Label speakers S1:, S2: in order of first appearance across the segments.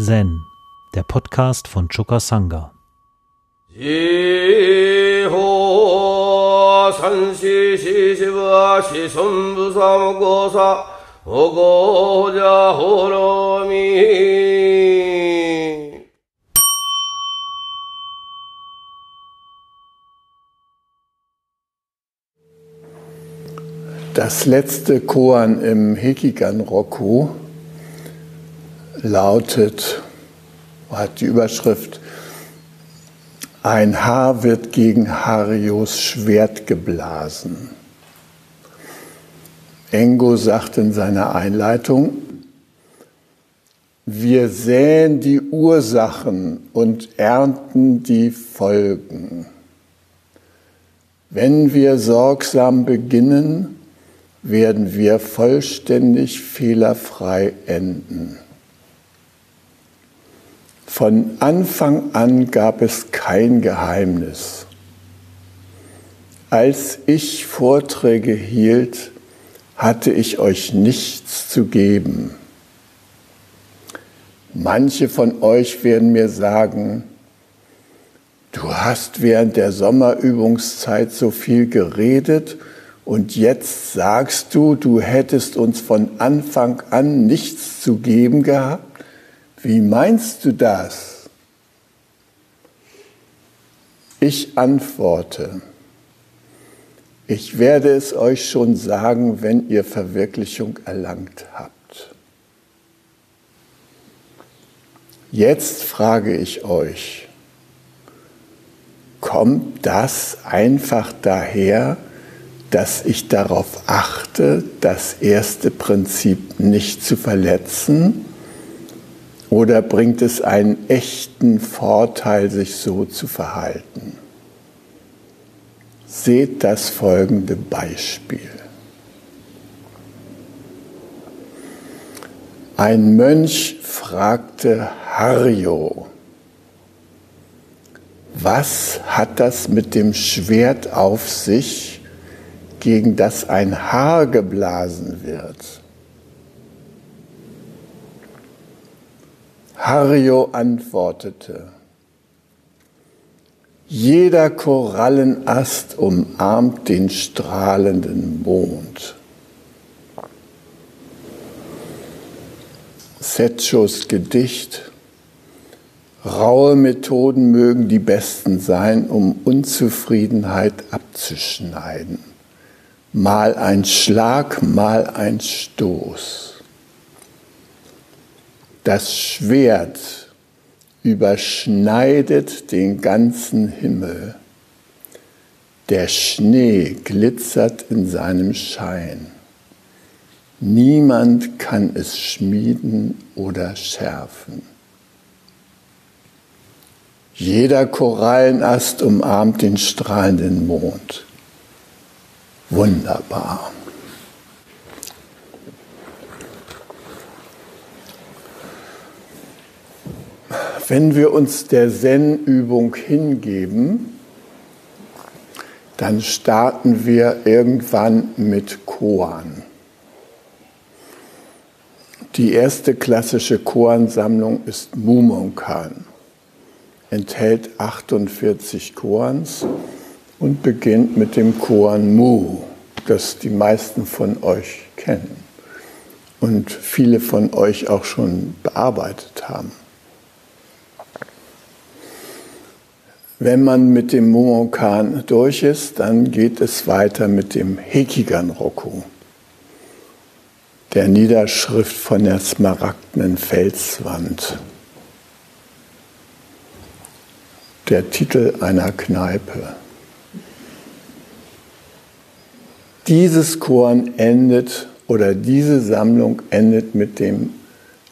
S1: Zen, der Podcast von Choka Sangha.
S2: Das letzte Koan im Hekigan Roku lautet, hat die Überschrift, ein Haar wird gegen Harios Schwert geblasen. Engo sagt in seiner Einleitung, wir säen die Ursachen und ernten die Folgen. Wenn wir sorgsam beginnen, werden wir vollständig fehlerfrei enden. Von Anfang an gab es kein Geheimnis. Als ich Vorträge hielt, hatte ich euch nichts zu geben. Manche von euch werden mir sagen, du hast während der Sommerübungszeit so viel geredet und jetzt sagst du, du hättest uns von Anfang an nichts zu geben gehabt? Wie meinst du das? Ich antworte, ich werde es euch schon sagen, wenn ihr Verwirklichung erlangt habt. Jetzt frage ich euch, kommt das einfach daher, dass ich darauf achte, das erste Prinzip nicht zu verletzen? Oder bringt es einen echten Vorteil, sich so zu verhalten? Seht das folgende Beispiel. Ein Mönch fragte Hario, was hat das mit dem Schwert auf sich, gegen das ein Haar geblasen wird? Hario antwortete, jeder Korallenast umarmt den strahlenden Mond. Setschos Gedicht Raue Methoden mögen die besten sein, um Unzufriedenheit abzuschneiden. Mal ein Schlag, mal ein Stoß. Das Schwert überschneidet den ganzen Himmel. Der Schnee glitzert in seinem Schein. Niemand kann es schmieden oder schärfen. Jeder Korallenast umarmt den strahlenden Mond. Wunderbar. Wenn wir uns der Zen-Übung hingeben, dann starten wir irgendwann mit Koan. Die erste klassische Koansammlung ist Mumonkan, enthält 48 Koans und beginnt mit dem Koan Mu, das die meisten von euch kennen und viele von euch auch schon bearbeitet haben. Wenn man mit dem Momokan durch ist, dann geht es weiter mit dem Hekigan Roku, der Niederschrift von der smaragdenen Felswand. Der Titel einer Kneipe. Dieses Korn endet oder diese Sammlung endet mit dem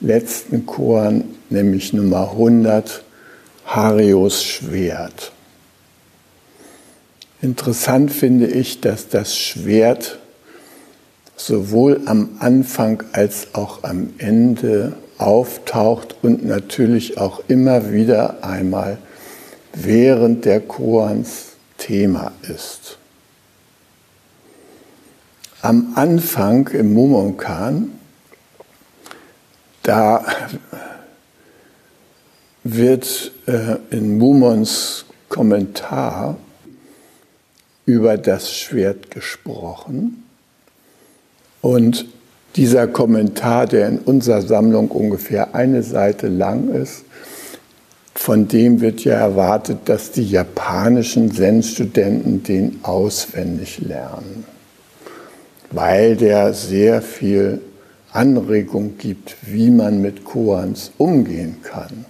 S2: letzten Korn, nämlich Nummer 100 Harios Schwert. Interessant finde ich, dass das Schwert sowohl am Anfang als auch am Ende auftaucht und natürlich auch immer wieder einmal während der Koans Thema ist. Am Anfang im Momonkan, da wird äh, in Mumons Kommentar über das Schwert gesprochen. Und dieser Kommentar, der in unserer Sammlung ungefähr eine Seite lang ist, von dem wird ja erwartet, dass die japanischen Zen-Studenten den auswendig lernen, weil der sehr viel Anregung gibt, wie man mit Koans umgehen kann.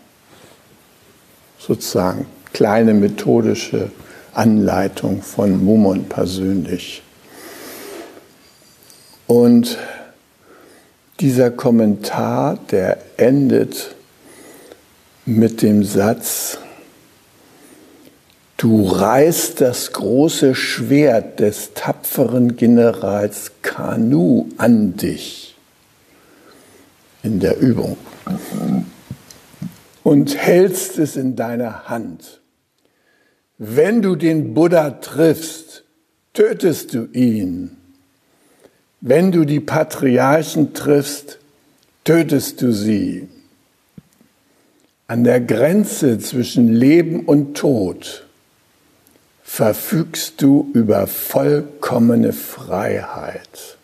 S2: Sozusagen kleine methodische Anleitung von Mumon persönlich. Und dieser Kommentar, der endet mit dem Satz, du reißt das große Schwert des tapferen Generals Kanu an dich in der Übung und hältst es in deiner Hand. Wenn du den Buddha triffst, tötest du ihn. Wenn du die Patriarchen triffst, tötest du sie. An der Grenze zwischen Leben und Tod verfügst du über vollkommene Freiheit.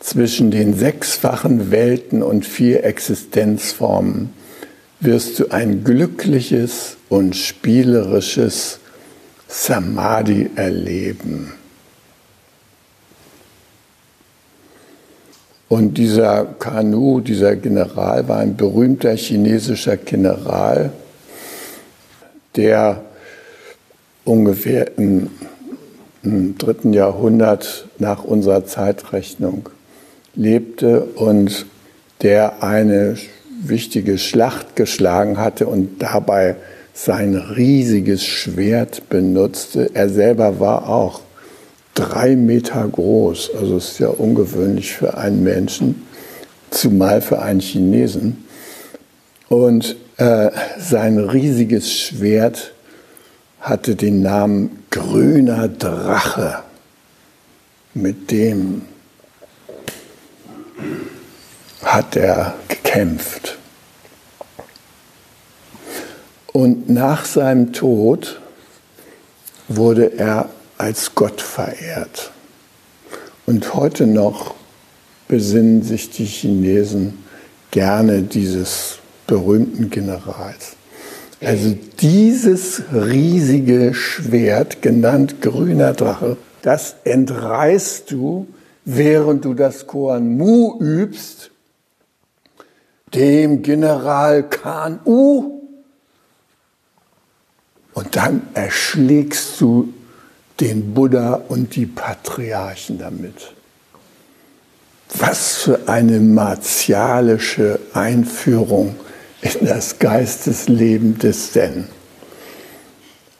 S2: Zwischen den sechsfachen Welten und vier Existenzformen wirst du ein glückliches und spielerisches Samadhi erleben. Und dieser Kanu, dieser General, war ein berühmter chinesischer General, der ungefähr im, im dritten Jahrhundert nach unserer Zeitrechnung lebte und der eine wichtige Schlacht geschlagen hatte und dabei sein riesiges Schwert benutzte. Er selber war auch drei Meter groß. Also ist ja ungewöhnlich für einen Menschen, zumal für einen Chinesen. Und äh, sein riesiges Schwert hatte den Namen grüner Drache. Mit dem hat er gekämpft. Und nach seinem Tod wurde er als Gott verehrt. Und heute noch besinnen sich die Chinesen gerne dieses berühmten Generals. Also dieses riesige Schwert, genannt grüner Drache, das entreißt du, während du das Koan Mu übst, dem General Khan U. Und dann erschlägst du den Buddha und die Patriarchen damit. Was für eine martialische Einführung in das Geistesleben des Zen.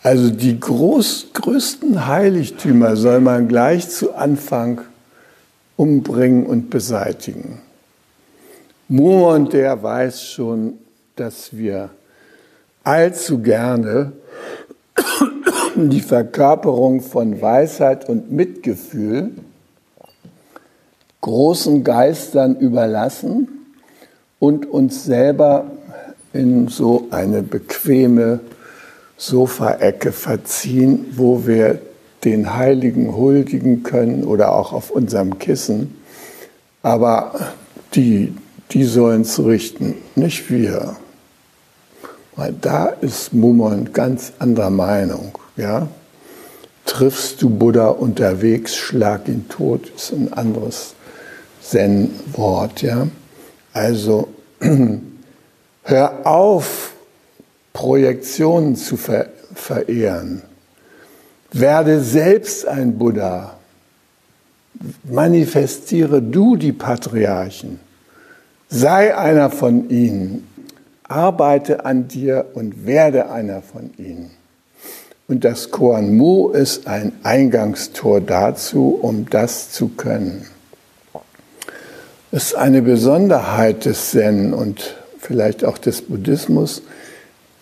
S2: Also die groß, größten Heiligtümer soll man gleich zu Anfang umbringen und beseitigen. Muon, der weiß schon, dass wir allzu gerne die Verkörperung von Weisheit und Mitgefühl großen Geistern überlassen und uns selber in so eine bequeme Sofaecke verziehen, wo wir den Heiligen huldigen können oder auch auf unserem Kissen. Aber die, die sollen es richten, nicht wir. Weil da ist Mumon ganz anderer Meinung. Ja? Triffst du Buddha unterwegs, schlag ihn tot, ist ein anderes Zen-Wort. Ja? Also hör auf, Projektionen zu ver verehren. Werde selbst ein Buddha. Manifestiere du die Patriarchen. Sei einer von ihnen. Arbeite an dir und werde einer von ihnen. Und das Koan Mu ist ein Eingangstor dazu, um das zu können. Es ist eine Besonderheit des Zen und vielleicht auch des Buddhismus,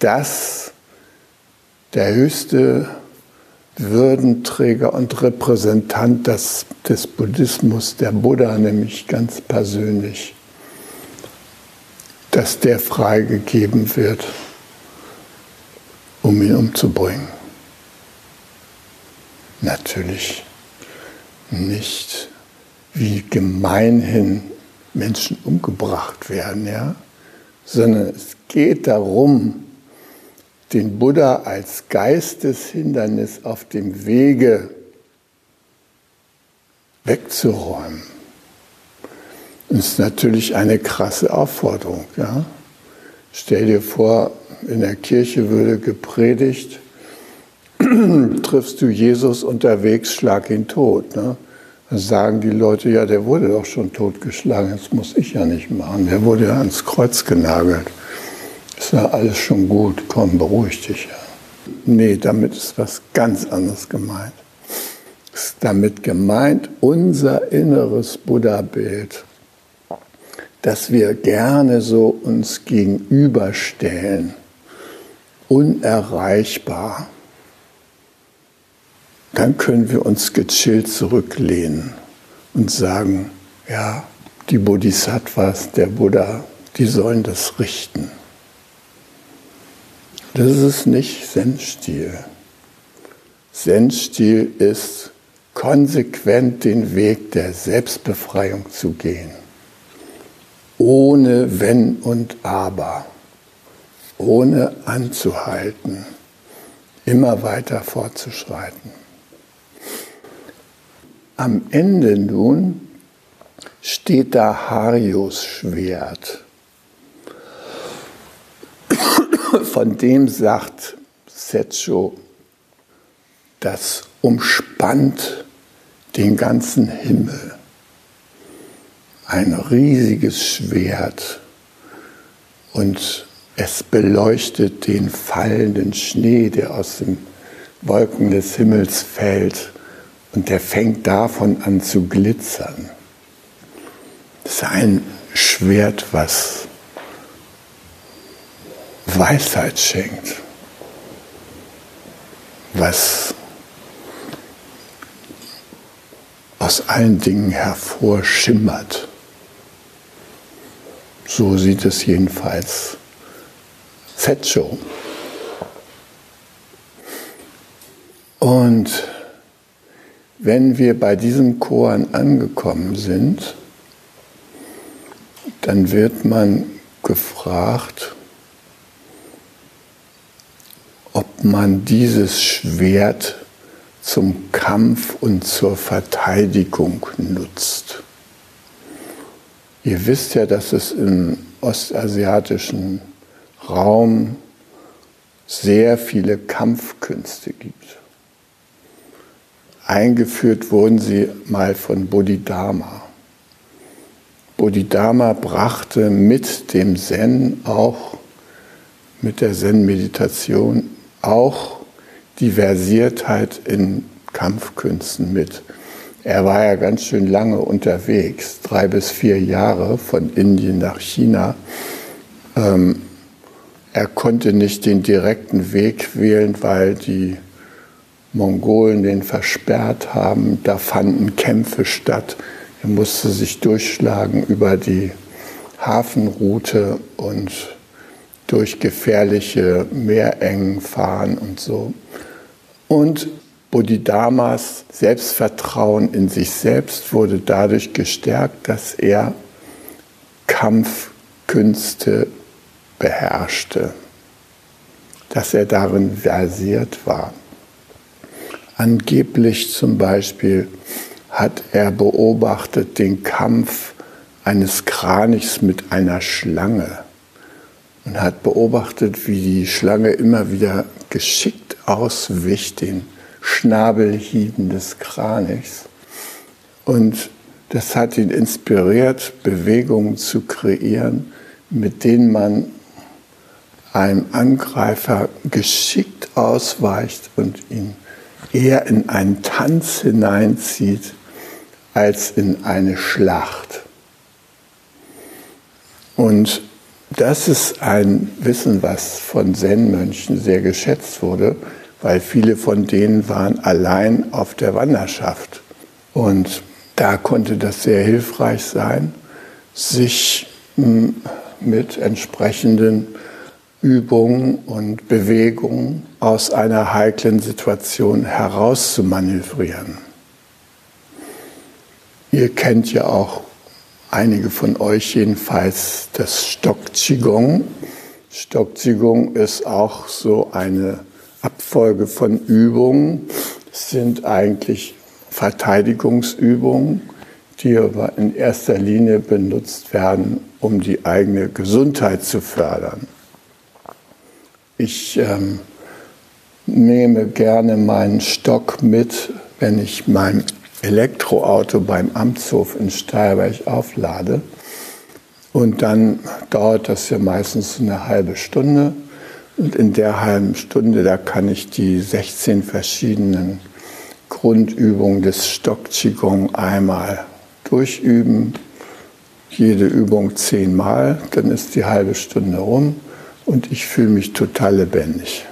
S2: dass der höchste Würdenträger und Repräsentant des, des Buddhismus, der Buddha nämlich ganz persönlich, dass der freigegeben wird, um ihn umzubringen. Natürlich nicht, wie gemeinhin Menschen umgebracht werden, ja, sondern es geht darum, den Buddha als Geisteshindernis auf dem Wege wegzuräumen. Ist natürlich eine krasse Aufforderung. Ja? Stell dir vor, in der Kirche würde gepredigt, triffst du Jesus unterwegs, schlag ihn tot. Ne? Dann sagen die Leute, ja, der wurde doch schon totgeschlagen, das muss ich ja nicht machen. Der wurde ja ans Kreuz genagelt. Ist ja alles schon gut, komm, beruhig dich. Ja. Nee, damit ist was ganz anderes gemeint. Ist damit gemeint unser inneres Buddha-Bild dass wir gerne so uns gegenüberstellen, unerreichbar, dann können wir uns gechillt zurücklehnen und sagen, ja, die Bodhisattvas, der Buddha, die sollen das richten. Das ist nicht Zen-Stil. Zen-Stil ist konsequent den Weg der Selbstbefreiung zu gehen ohne Wenn und Aber, ohne anzuhalten, immer weiter fortzuschreiten. Am Ende nun steht da Harios Schwert. Von dem sagt Setcho, das umspannt den ganzen Himmel ein riesiges Schwert und es beleuchtet den fallenden Schnee, der aus den Wolken des Himmels fällt und der fängt davon an zu glitzern. Das ist ein Schwert, was Weisheit schenkt, was aus allen Dingen hervorschimmert. So sieht es jedenfalls Fetscho. Und wenn wir bei diesem Koan angekommen sind, dann wird man gefragt, ob man dieses Schwert zum Kampf und zur Verteidigung nutzt. Ihr wisst ja, dass es im ostasiatischen Raum sehr viele Kampfkünste gibt. Eingeführt wurden sie mal von Bodhidharma. Bodhidharma brachte mit dem Zen auch, mit der Zen-Meditation auch die Versiertheit in Kampfkünsten mit. Er war ja ganz schön lange unterwegs, drei bis vier Jahre von Indien nach China. Ähm, er konnte nicht den direkten Weg wählen, weil die Mongolen den versperrt haben. Da fanden Kämpfe statt. Er musste sich durchschlagen über die Hafenroute und durch gefährliche Meerengen fahren und so. Und Bodhidharmas Selbstvertrauen in sich selbst wurde dadurch gestärkt, dass er Kampfkünste beherrschte, dass er darin versiert war. Angeblich zum Beispiel hat er beobachtet den Kampf eines Kranichs mit einer Schlange und hat beobachtet, wie die Schlange immer wieder geschickt auswicht den Schnabelhieben des Kranichs. Und das hat ihn inspiriert, Bewegungen zu kreieren, mit denen man einem Angreifer geschickt ausweicht und ihn eher in einen Tanz hineinzieht als in eine Schlacht. Und das ist ein Wissen, was von Zen-Mönchen sehr geschätzt wurde, weil viele von denen waren allein auf der Wanderschaft. Und da konnte das sehr hilfreich sein, sich hm, mit entsprechenden Übungen und Bewegungen aus einer heiklen Situation heraus zu manövrieren. Ihr kennt ja auch einige von euch jedenfalls das Stock Qigong. Stock Qigong ist auch so eine Abfolge von Übungen. Sind eigentlich Verteidigungsübungen, die aber in erster Linie benutzt werden, um die eigene Gesundheit zu fördern. Ich ähm, nehme gerne meinen Stock mit, wenn ich mein Elektroauto beim Amtshof in Steierberg auflade. Und dann dauert das ja meistens eine halbe Stunde. Und in der halben Stunde, da kann ich die 16 verschiedenen Grundübungen des Stock Qigong einmal durchüben. Jede Übung zehnmal, dann ist die halbe Stunde rum und ich fühle mich total lebendig.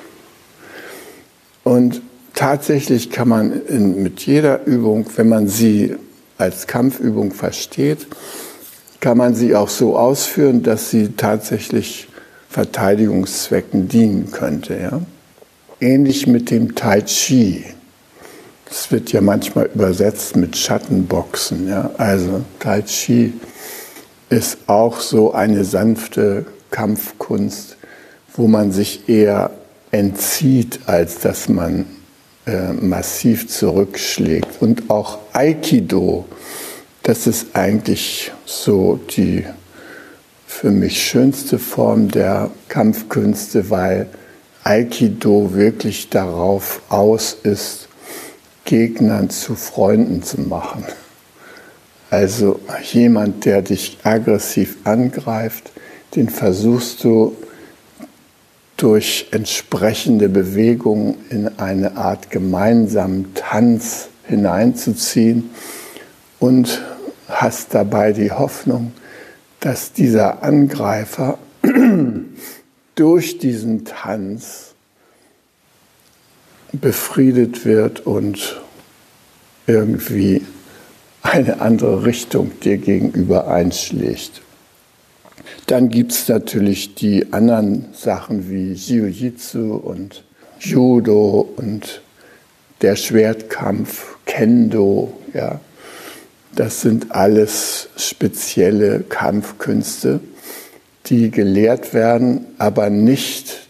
S2: Und tatsächlich kann man in, mit jeder Übung, wenn man sie als Kampfübung versteht, kann man sie auch so ausführen, dass sie tatsächlich Verteidigungszwecken dienen könnte. Ja? Ähnlich mit dem Tai Chi. Das wird ja manchmal übersetzt mit Schattenboxen. Ja? Also Tai Chi ist auch so eine sanfte Kampfkunst, wo man sich eher entzieht, als dass man äh, massiv zurückschlägt. Und auch Aikido, das ist eigentlich so die für mich schönste Form der Kampfkünste, weil Aikido wirklich darauf aus ist, Gegnern zu Freunden zu machen. Also jemand, der dich aggressiv angreift, den versuchst du durch entsprechende Bewegungen in eine Art gemeinsamen Tanz hineinzuziehen und hast dabei die Hoffnung, dass dieser Angreifer durch diesen Tanz befriedet wird und irgendwie eine andere Richtung dir gegenüber einschlägt. Dann gibt es natürlich die anderen Sachen wie Jiu-Jitsu und Judo und der Schwertkampf, Kendo. Ja. Das sind alles spezielle Kampfkünste, die gelehrt werden, aber nicht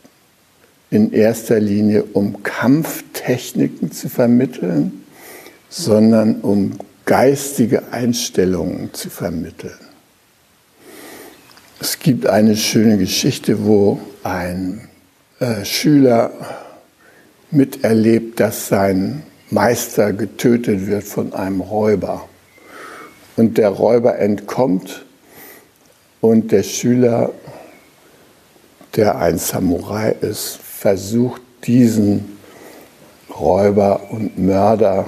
S2: in erster Linie, um Kampftechniken zu vermitteln, sondern um geistige Einstellungen zu vermitteln. Es gibt eine schöne Geschichte, wo ein äh, Schüler miterlebt, dass sein Meister getötet wird von einem Räuber. Und der Räuber entkommt und der Schüler, der ein Samurai ist, versucht diesen Räuber und Mörder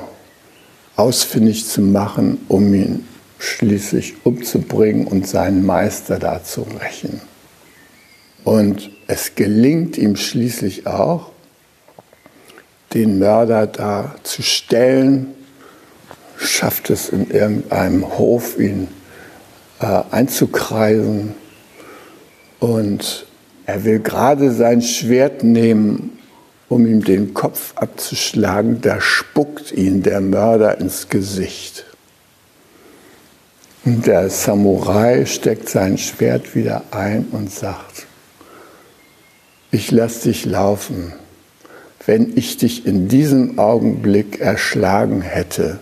S2: ausfindig zu machen, um ihn schließlich umzubringen und seinen Meister da zu rächen. Und es gelingt ihm schließlich auch, den Mörder da zu stellen, schafft es in irgendeinem Hof, ihn äh, einzukreisen. Und er will gerade sein Schwert nehmen, um ihm den Kopf abzuschlagen, da spuckt ihn der Mörder ins Gesicht. Der Samurai steckt sein Schwert wieder ein und sagt, ich lasse dich laufen. Wenn ich dich in diesem Augenblick erschlagen hätte,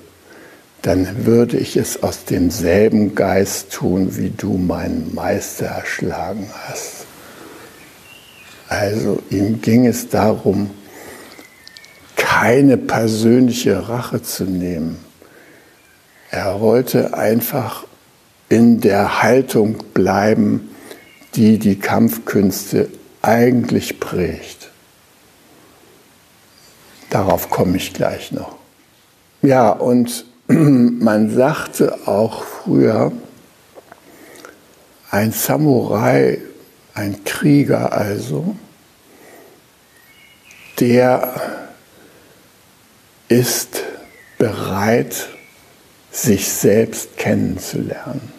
S2: dann würde ich es aus demselben Geist tun, wie du meinen Meister erschlagen hast. Also ihm ging es darum, keine persönliche Rache zu nehmen. Er wollte einfach in der Haltung bleiben, die die Kampfkünste eigentlich prägt. Darauf komme ich gleich noch. Ja, und man sagte auch früher, ein Samurai, ein Krieger also, der ist bereit, sich selbst kennenzulernen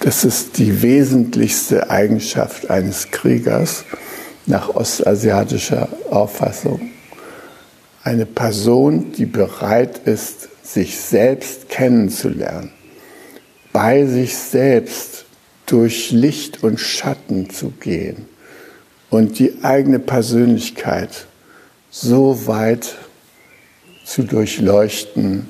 S2: Das ist die wesentlichste Eigenschaft eines Kriegers nach ostasiatischer Auffassung. Eine Person, die bereit ist, sich selbst kennenzulernen, bei sich selbst durch Licht und Schatten zu gehen und die eigene Persönlichkeit so weit zu durchleuchten,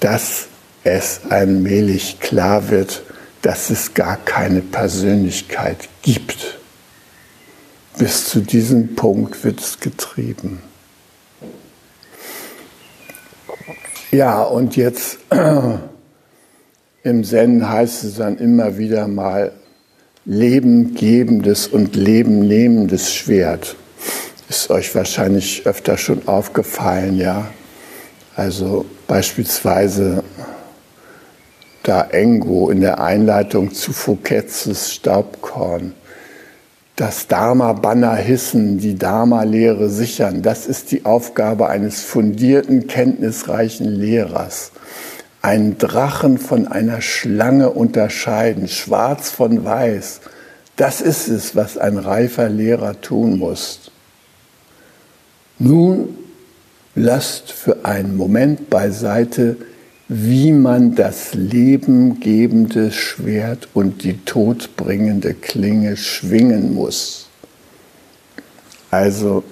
S2: dass es allmählich klar wird, dass es gar keine Persönlichkeit gibt. Bis zu diesem Punkt wird es getrieben. Ja, und jetzt im Zen heißt es dann immer wieder mal Leben gebendes und Leben nehmendes Schwert. Ist euch wahrscheinlich öfter schon aufgefallen, ja. Also beispielsweise da Engo in der Einleitung zu Fouquets Staubkorn. Das Dharma-Banner hissen, die Dharma-Lehre sichern, das ist die Aufgabe eines fundierten, kenntnisreichen Lehrers. Ein Drachen von einer Schlange unterscheiden, schwarz von weiß, das ist es, was ein reifer Lehrer tun muss. Nun lasst für einen Moment beiseite, wie man das lebengebende Schwert und die todbringende Klinge schwingen muss. Also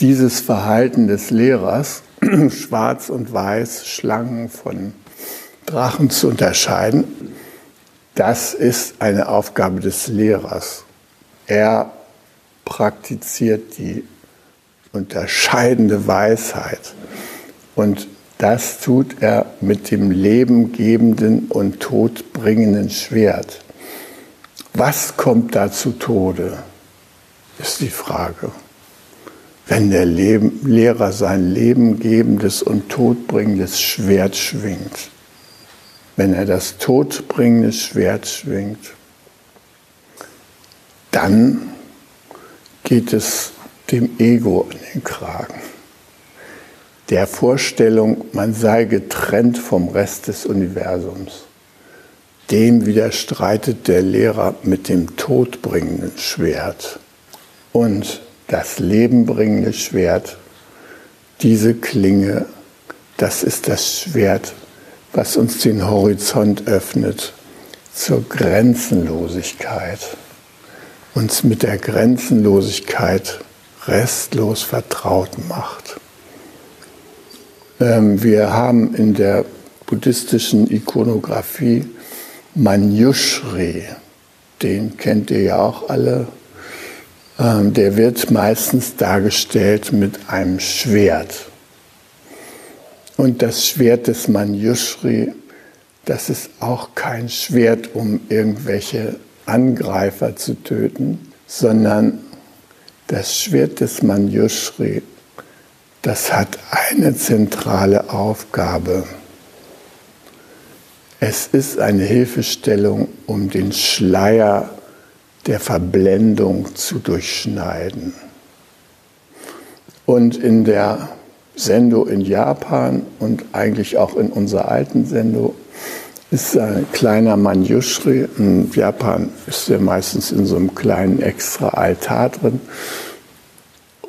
S2: dieses Verhalten des Lehrers, schwarz und weiß, Schlangen von Drachen zu unterscheiden, das ist eine Aufgabe des Lehrers. Er praktiziert die unterscheidende Weisheit. Und das tut er mit dem lebengebenden und todbringenden Schwert. Was kommt da zu Tode, ist die Frage. Wenn der Lehrer sein lebengebendes und todbringendes Schwert schwingt, wenn er das todbringende Schwert schwingt, dann geht es dem Ego an den Kragen. Der Vorstellung, man sei getrennt vom Rest des Universums. Dem widerstreitet der Lehrer mit dem todbringenden Schwert. Und das lebenbringende Schwert, diese Klinge, das ist das Schwert, was uns den Horizont öffnet zur Grenzenlosigkeit, uns mit der Grenzenlosigkeit restlos vertraut macht. Ähm, wir haben in der buddhistischen Ikonografie Manjushri, den kennt ihr ja auch alle. Ähm, der wird meistens dargestellt mit einem Schwert. Und das Schwert des Manjushri, das ist auch kein Schwert, um irgendwelche Angreifer zu töten, sondern das Schwert des Manjushri, das hat eine zentrale Aufgabe. Es ist eine Hilfestellung, um den Schleier der Verblendung zu durchschneiden. Und in der Sendo in Japan und eigentlich auch in unserer alten Sendo ist ein kleiner Manjushri. In Japan ist er meistens in so einem kleinen extra Altar drin.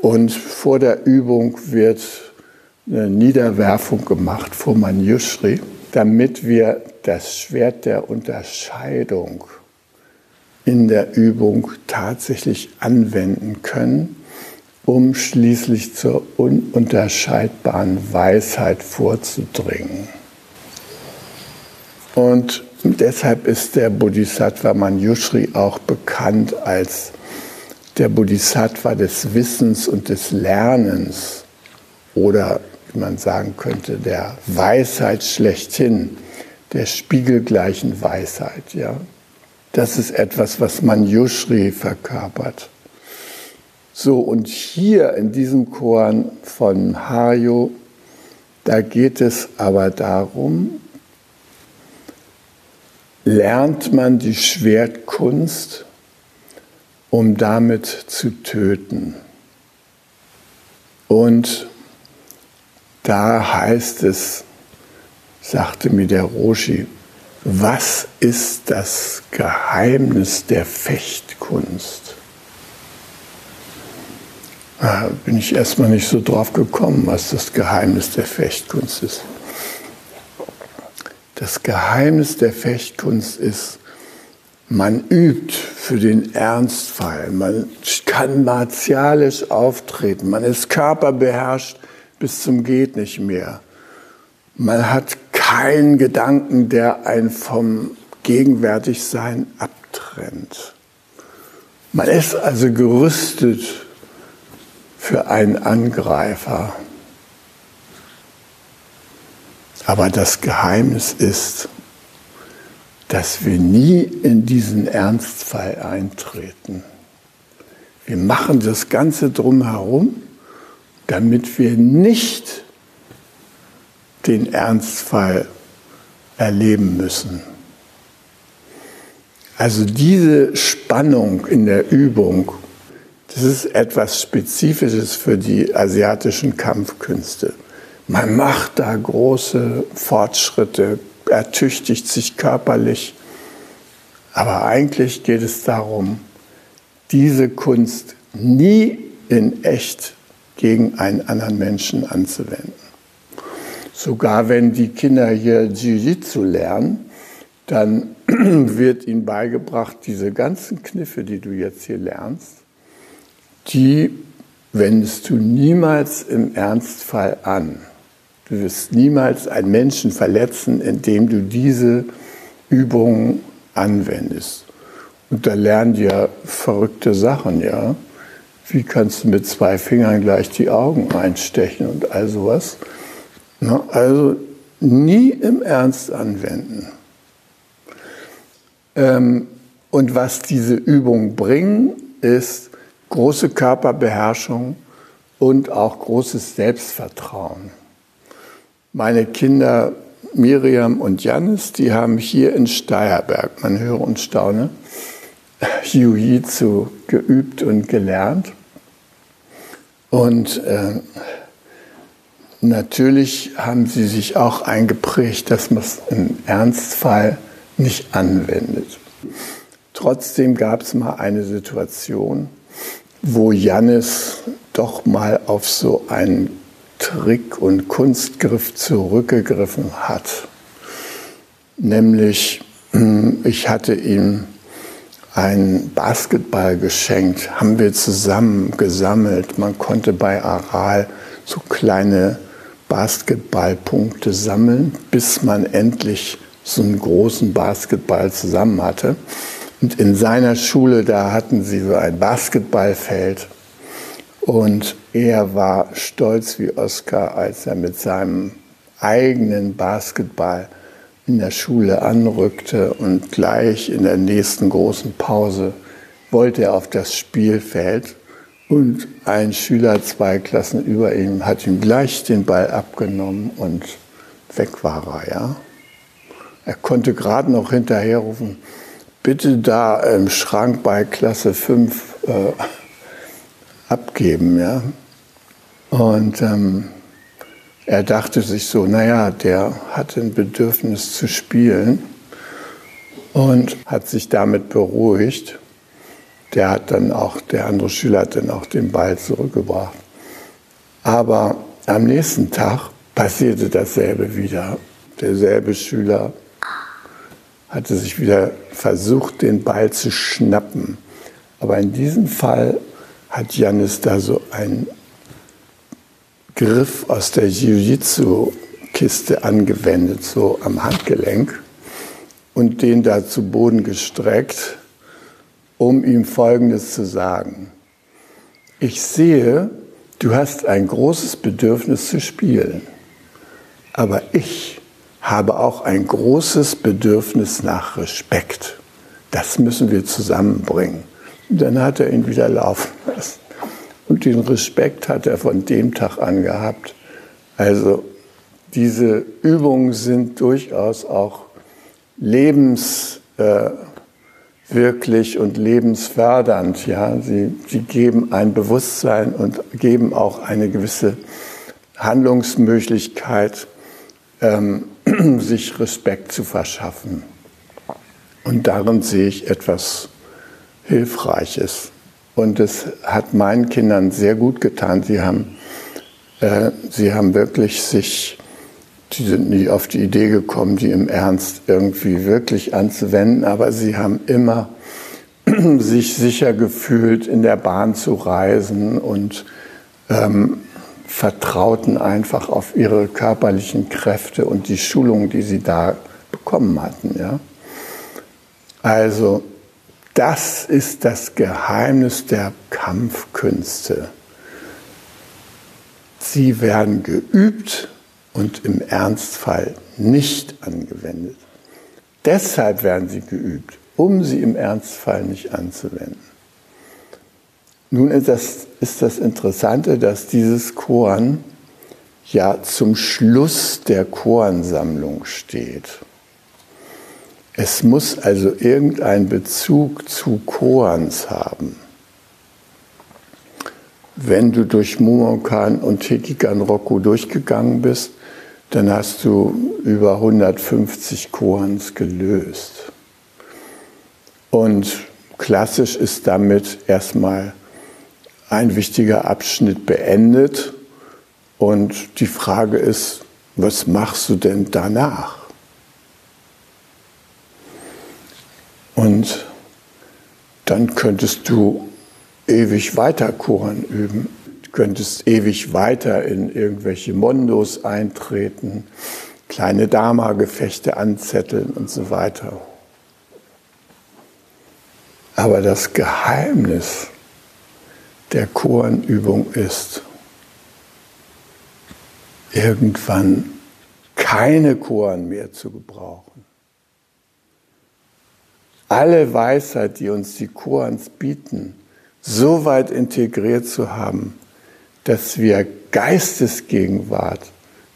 S2: Und vor der Übung wird eine Niederwerfung gemacht vor Manjushri, damit wir das Schwert der Unterscheidung in der Übung tatsächlich anwenden können, um schließlich zur ununterscheidbaren Weisheit vorzudringen. Und deshalb ist der Bodhisattva Manjushri auch bekannt als der Bodhisattva des Wissens und des Lernens oder wie man sagen könnte, der Weisheit schlechthin, der spiegelgleichen Weisheit. Ja? Das ist etwas, was Manjushri verkörpert. So, und hier in diesem Korn von Hayo, da geht es aber darum, lernt man die Schwertkunst, um damit zu töten. Und da heißt es, sagte mir der Roshi, was ist das Geheimnis der Fechtkunst? Da bin ich erstmal nicht so drauf gekommen, was das Geheimnis der Fechtkunst ist. Das Geheimnis der Fechtkunst ist, man übt für den Ernstfall, man kann martialisch auftreten, man ist körperbeherrscht bis zum geht nicht mehr. Man hat keinen Gedanken, der einen vom Gegenwärtigsein abtrennt. Man ist also gerüstet für einen Angreifer. Aber das Geheimnis ist, dass wir nie in diesen Ernstfall eintreten. Wir machen das Ganze drumherum, damit wir nicht den Ernstfall erleben müssen. Also diese Spannung in der Übung, das ist etwas Spezifisches für die asiatischen Kampfkünste. Man macht da große Fortschritte, ertüchtigt sich körperlich, aber eigentlich geht es darum, diese Kunst nie in echt gegen einen anderen Menschen anzuwenden. Sogar wenn die Kinder hier Jiu-Jitsu lernen, dann wird ihnen beigebracht, diese ganzen Kniffe, die du jetzt hier lernst, die wendest du niemals im Ernstfall an. Du wirst niemals einen Menschen verletzen, indem du diese Übungen anwendest. Und da lernen die ja verrückte Sachen, ja. Wie kannst du mit zwei Fingern gleich die Augen einstechen und all sowas? Na, also nie im Ernst anwenden. Ähm, und was diese Übungen bringen, ist große Körperbeherrschung und auch großes Selbstvertrauen. Meine Kinder Miriam und Janis, die haben hier in Steierberg, man höre und staune, Jiu-Jitsu geübt und gelernt. Und äh, Natürlich haben sie sich auch eingeprägt, dass man es im Ernstfall nicht anwendet. Trotzdem gab es mal eine Situation, wo Jannis doch mal auf so einen Trick und Kunstgriff zurückgegriffen hat. Nämlich, hm, ich hatte ihm einen Basketball geschenkt, haben wir zusammen gesammelt. Man konnte bei Aral so kleine Basketballpunkte sammeln, bis man endlich so einen großen Basketball zusammen hatte. Und in seiner Schule, da hatten sie so ein Basketballfeld. Und er war stolz wie Oscar, als er mit seinem eigenen Basketball in der Schule anrückte und gleich in der nächsten großen Pause wollte er auf das Spielfeld und ein Schüler zwei Klassen über ihm hat ihm gleich den Ball abgenommen und weg war er, ja. Er konnte gerade noch hinterherrufen, bitte da im Schrank bei Klasse 5 äh, abgeben, ja. Und ähm, er dachte sich so, naja, der hat ein Bedürfnis zu spielen und hat sich damit beruhigt der hat dann auch, der andere Schüler hat dann auch den Ball zurückgebracht. Aber am nächsten Tag passierte dasselbe wieder. Derselbe Schüler hatte sich wieder versucht, den Ball zu schnappen. Aber in diesem Fall hat Janis da so einen Griff aus der Jiu-Jitsu-Kiste angewendet, so am Handgelenk, und den da zu Boden gestreckt um ihm Folgendes zu sagen. Ich sehe, du hast ein großes Bedürfnis zu spielen, aber ich habe auch ein großes Bedürfnis nach Respekt. Das müssen wir zusammenbringen. Dann hat er ihn wieder laufen lassen. Und den Respekt hat er von dem Tag an gehabt. Also diese Übungen sind durchaus auch lebens... Äh, und lebensfördernd. Ja? Sie, sie geben ein Bewusstsein und geben auch eine gewisse Handlungsmöglichkeit ähm, sich Respekt zu verschaffen. Und darin sehe ich etwas Hilfreiches. Und es hat meinen Kindern sehr gut getan. Sie haben, äh, sie haben wirklich sich, die sind nie auf die Idee gekommen, die im Ernst irgendwie wirklich anzuwenden, aber sie haben immer sich sicher gefühlt, in der Bahn zu reisen und ähm, vertrauten einfach auf ihre körperlichen Kräfte und die Schulung, die sie da bekommen hatten. Ja? Also das ist das Geheimnis der Kampfkünste. Sie werden geübt und im Ernstfall nicht angewendet. Deshalb werden sie geübt, um sie im Ernstfall nicht anzuwenden. Nun ist das, ist das Interessante, dass dieses Korn ja zum Schluss der Kornsammlung steht. Es muss also irgendeinen Bezug zu Koans haben. Wenn du durch Mumonkan und Tekikan Roku durchgegangen bist, dann hast du über 150 Koans gelöst. Und klassisch ist damit erstmal ein wichtiger Abschnitt beendet. Und die Frage ist, was machst du denn danach? Und dann könntest du ewig weiter Koran üben. Du könntest ewig weiter in irgendwelche Mondos eintreten, kleine Dama-Gefechte anzetteln und so weiter. Aber das Geheimnis der Koranübung ist, irgendwann keine Koran mehr zu gebrauchen alle Weisheit, die uns die Koans bieten, so weit integriert zu haben, dass wir Geistesgegenwart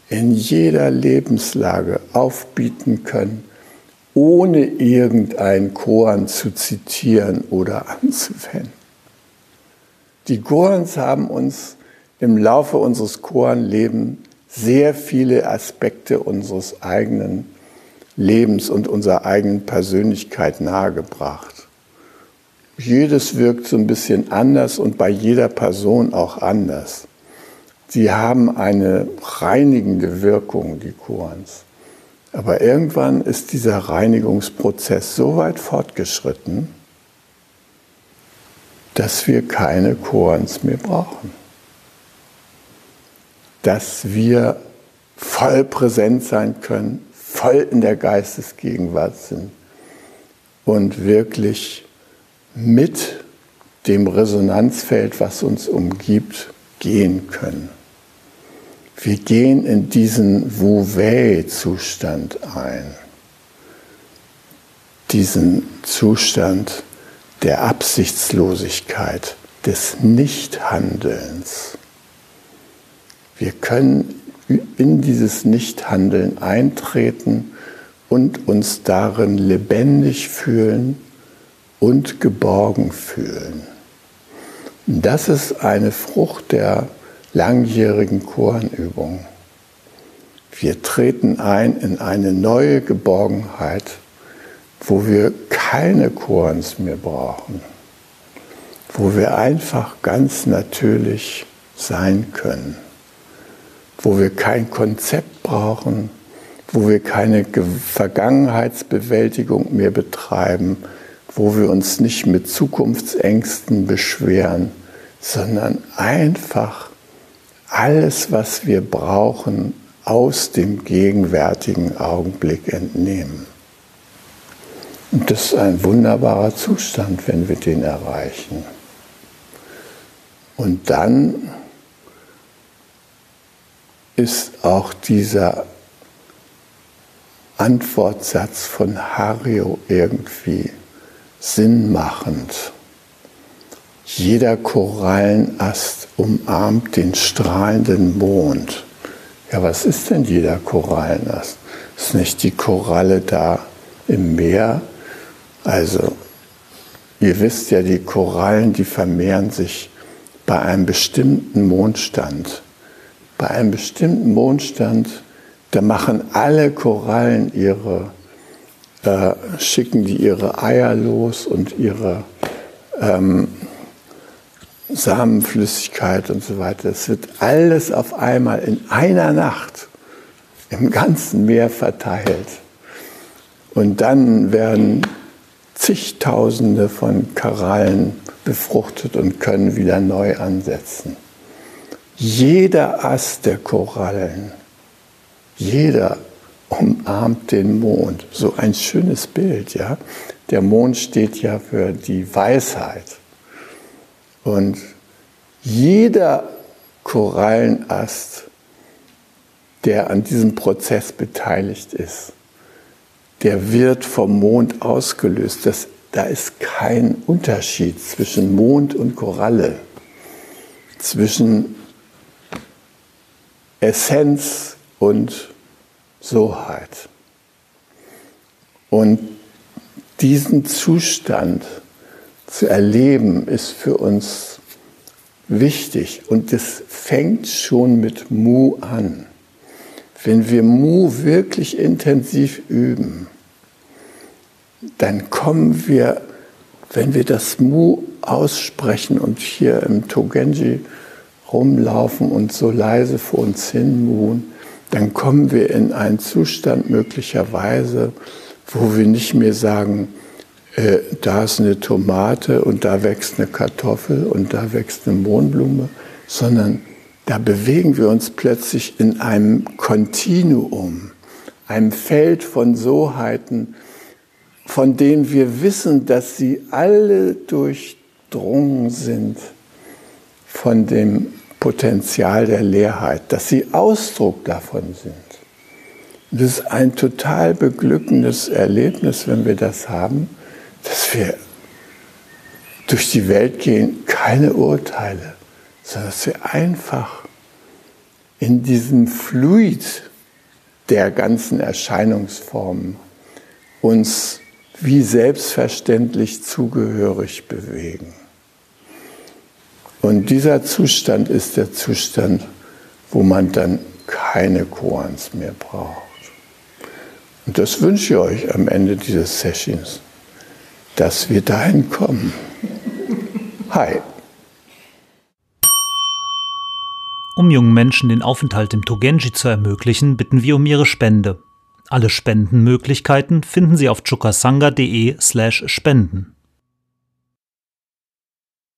S2: in jeder Lebenslage aufbieten können, ohne irgendein Koan zu zitieren oder anzuwenden. Die Koans haben uns im Laufe unseres Koanlebens sehr viele Aspekte unseres eigenen Lebens und unserer eigenen Persönlichkeit nahegebracht. Jedes wirkt so ein bisschen anders und bei jeder Person auch anders. Sie haben eine reinigende Wirkung, die Koans. Aber irgendwann ist dieser Reinigungsprozess so weit fortgeschritten, dass wir keine Koans mehr brauchen. Dass wir voll präsent sein können, voll in der Geistesgegenwart sind und wirklich mit dem Resonanzfeld, was uns umgibt, gehen können. Wir gehen in diesen Wu-Wei-Zustand ein, diesen Zustand der Absichtslosigkeit, des Nichthandelns. Wir können in dieses Nichthandeln eintreten und uns darin lebendig fühlen und geborgen fühlen. Das ist eine Frucht der langjährigen Koranübung. Wir treten ein in eine neue Geborgenheit, wo wir keine Korans mehr brauchen, wo wir einfach ganz natürlich sein können wo wir kein Konzept brauchen, wo wir keine Vergangenheitsbewältigung mehr betreiben, wo wir uns nicht mit Zukunftsängsten beschweren, sondern einfach alles, was wir brauchen, aus dem gegenwärtigen Augenblick entnehmen. Und das ist ein wunderbarer Zustand, wenn wir den erreichen. Und dann ist auch dieser Antwortsatz von Hario irgendwie sinnmachend. Jeder Korallenast umarmt den strahlenden Mond. Ja, was ist denn jeder Korallenast? Ist nicht die Koralle da im Meer? Also, ihr wisst ja, die Korallen, die vermehren sich bei einem bestimmten Mondstand bei einem bestimmten Mondstand Da machen alle Korallen ihre, äh, schicken die ihre Eier los und ihre ähm, Samenflüssigkeit und so weiter. Es wird alles auf einmal in einer Nacht im ganzen Meer verteilt. Und dann werden zigtausende von Korallen befruchtet und können wieder neu ansetzen. Jeder Ast der Korallen, jeder umarmt den Mond. So ein schönes Bild, ja. Der Mond steht ja für die Weisheit. Und jeder Korallenast, der an diesem Prozess beteiligt ist, der wird vom Mond ausgelöst. Das, da ist kein Unterschied zwischen Mond und Koralle, zwischen Essenz und Soheit. Und diesen Zustand zu erleben, ist für uns wichtig. Und das fängt schon mit Mu an. Wenn wir Mu wirklich intensiv üben, dann kommen wir, wenn wir das Mu aussprechen und hier im Togenji rumlaufen und so leise vor uns hin muhen, dann kommen wir in einen Zustand möglicherweise, wo wir nicht mehr sagen, äh, da ist eine Tomate und da wächst eine Kartoffel und da wächst eine Mohnblume, sondern da bewegen wir uns plötzlich in einem Kontinuum, einem Feld von Soheiten, von denen wir wissen, dass sie alle durchdrungen sind von dem Potenzial der Leerheit, dass sie Ausdruck davon sind. Das ist ein total beglückendes Erlebnis, wenn wir das haben, dass wir durch die Welt gehen, keine Urteile, sondern dass wir einfach in diesem Fluid der ganzen Erscheinungsformen uns wie selbstverständlich zugehörig bewegen. Und dieser Zustand ist der Zustand, wo man dann keine Koans mehr braucht. Und das wünsche ich euch am Ende dieses Sessions, dass wir dahin kommen. Hi.
S1: Um jungen Menschen den Aufenthalt im Togenji zu ermöglichen, bitten wir um ihre Spende. Alle Spendenmöglichkeiten finden Sie auf chukasanga.de/spenden.